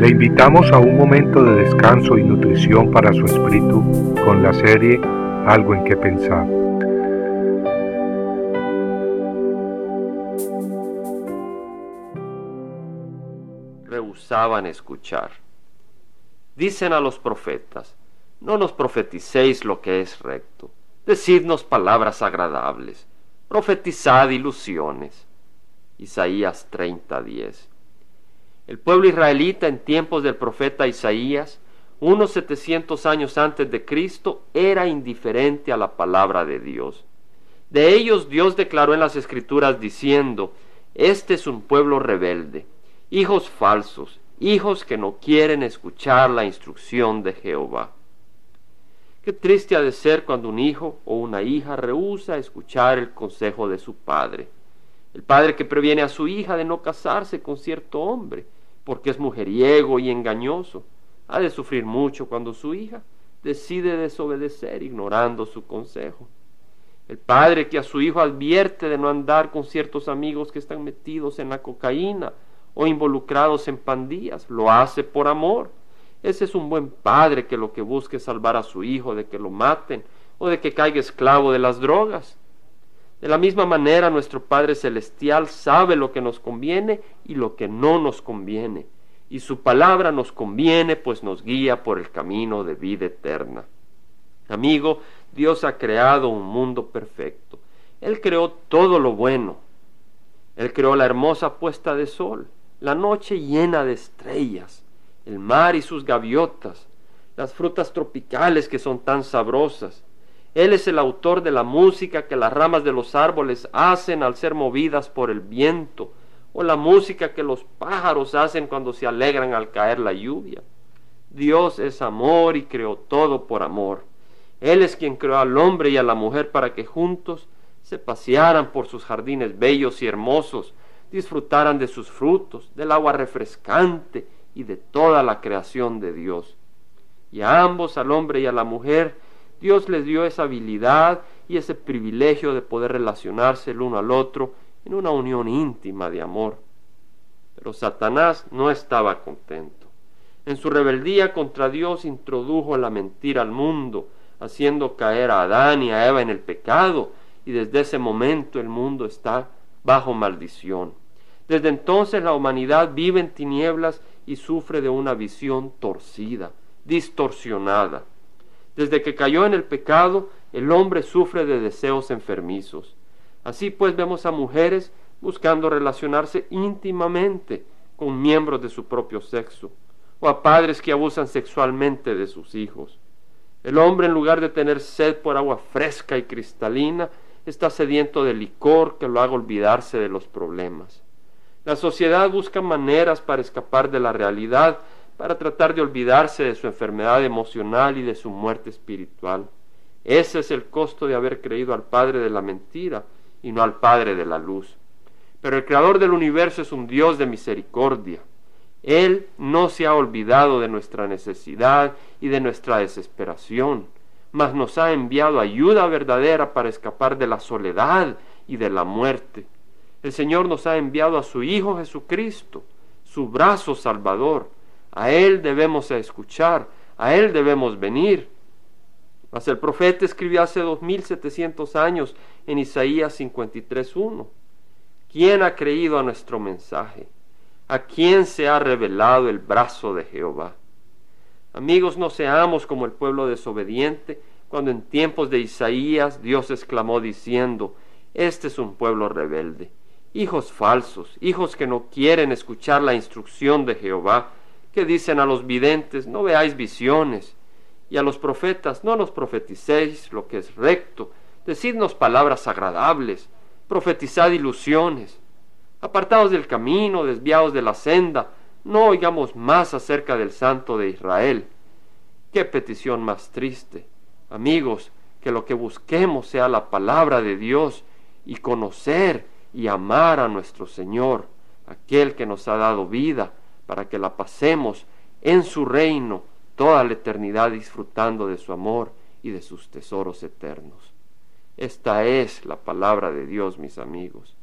Le invitamos a un momento de descanso y nutrición para su espíritu con la serie Algo en que pensar. Rehusaban escuchar. Dicen a los profetas, no nos profeticéis lo que es recto, decidnos palabras agradables, profetizad ilusiones. Isaías 30:10. El pueblo israelita en tiempos del profeta Isaías, unos 700 años antes de Cristo, era indiferente a la palabra de Dios. De ellos Dios declaró en las Escrituras diciendo, Este es un pueblo rebelde, hijos falsos, hijos que no quieren escuchar la instrucción de Jehová. Qué triste ha de ser cuando un hijo o una hija rehúsa escuchar el consejo de su padre. El padre que previene a su hija de no casarse con cierto hombre, porque es mujeriego y engañoso, ha de sufrir mucho cuando su hija decide desobedecer ignorando su consejo. El padre que a su hijo advierte de no andar con ciertos amigos que están metidos en la cocaína o involucrados en pandillas, lo hace por amor. Ese es un buen padre que lo que busca es salvar a su hijo de que lo maten o de que caiga esclavo de las drogas. De la misma manera, nuestro Padre Celestial sabe lo que nos conviene y lo que no nos conviene, y su palabra nos conviene, pues nos guía por el camino de vida eterna. Amigo, Dios ha creado un mundo perfecto. Él creó todo lo bueno. Él creó la hermosa puesta de sol, la noche llena de estrellas, el mar y sus gaviotas, las frutas tropicales que son tan sabrosas, él es el autor de la música que las ramas de los árboles hacen al ser movidas por el viento, o la música que los pájaros hacen cuando se alegran al caer la lluvia. Dios es amor y creó todo por amor. Él es quien creó al hombre y a la mujer para que juntos se pasearan por sus jardines bellos y hermosos, disfrutaran de sus frutos, del agua refrescante y de toda la creación de Dios. Y a ambos, al hombre y a la mujer, Dios les dio esa habilidad y ese privilegio de poder relacionarse el uno al otro en una unión íntima de amor. Pero Satanás no estaba contento. En su rebeldía contra Dios introdujo la mentira al mundo, haciendo caer a Adán y a Eva en el pecado, y desde ese momento el mundo está bajo maldición. Desde entonces la humanidad vive en tinieblas y sufre de una visión torcida, distorsionada. Desde que cayó en el pecado, el hombre sufre de deseos enfermizos. Así pues vemos a mujeres buscando relacionarse íntimamente con miembros de su propio sexo, o a padres que abusan sexualmente de sus hijos. El hombre, en lugar de tener sed por agua fresca y cristalina, está sediento de licor que lo haga olvidarse de los problemas. La sociedad busca maneras para escapar de la realidad para tratar de olvidarse de su enfermedad emocional y de su muerte espiritual. Ese es el costo de haber creído al Padre de la mentira y no al Padre de la luz. Pero el Creador del universo es un Dios de misericordia. Él no se ha olvidado de nuestra necesidad y de nuestra desesperación, mas nos ha enviado ayuda verdadera para escapar de la soledad y de la muerte. El Señor nos ha enviado a su Hijo Jesucristo, su brazo salvador, a Él debemos escuchar, a Él debemos venir. Mas el profeta escribió hace 2700 años en Isaías 53.1. ¿Quién ha creído a nuestro mensaje? ¿A quién se ha revelado el brazo de Jehová? Amigos, no seamos como el pueblo desobediente, cuando en tiempos de Isaías Dios exclamó diciendo, Este es un pueblo rebelde, hijos falsos, hijos que no quieren escuchar la instrucción de Jehová, que dicen a los videntes, no veáis visiones, y a los profetas, no nos profeticéis lo que es recto, decidnos palabras agradables, profetizad ilusiones, apartados del camino, desviados de la senda, no oigamos más acerca del Santo de Israel. Qué petición más triste. Amigos, que lo que busquemos sea la palabra de Dios y conocer y amar a nuestro Señor, aquel que nos ha dado vida, para que la pasemos en su reino toda la eternidad disfrutando de su amor y de sus tesoros eternos. Esta es la palabra de Dios, mis amigos.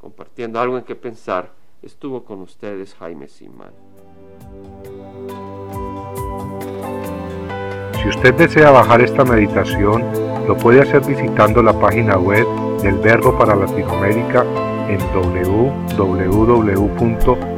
Compartiendo algo en que pensar, estuvo con ustedes Jaime Simán. Si usted desea bajar esta meditación, lo puede hacer visitando la página web del Verbo para Latinoamérica en www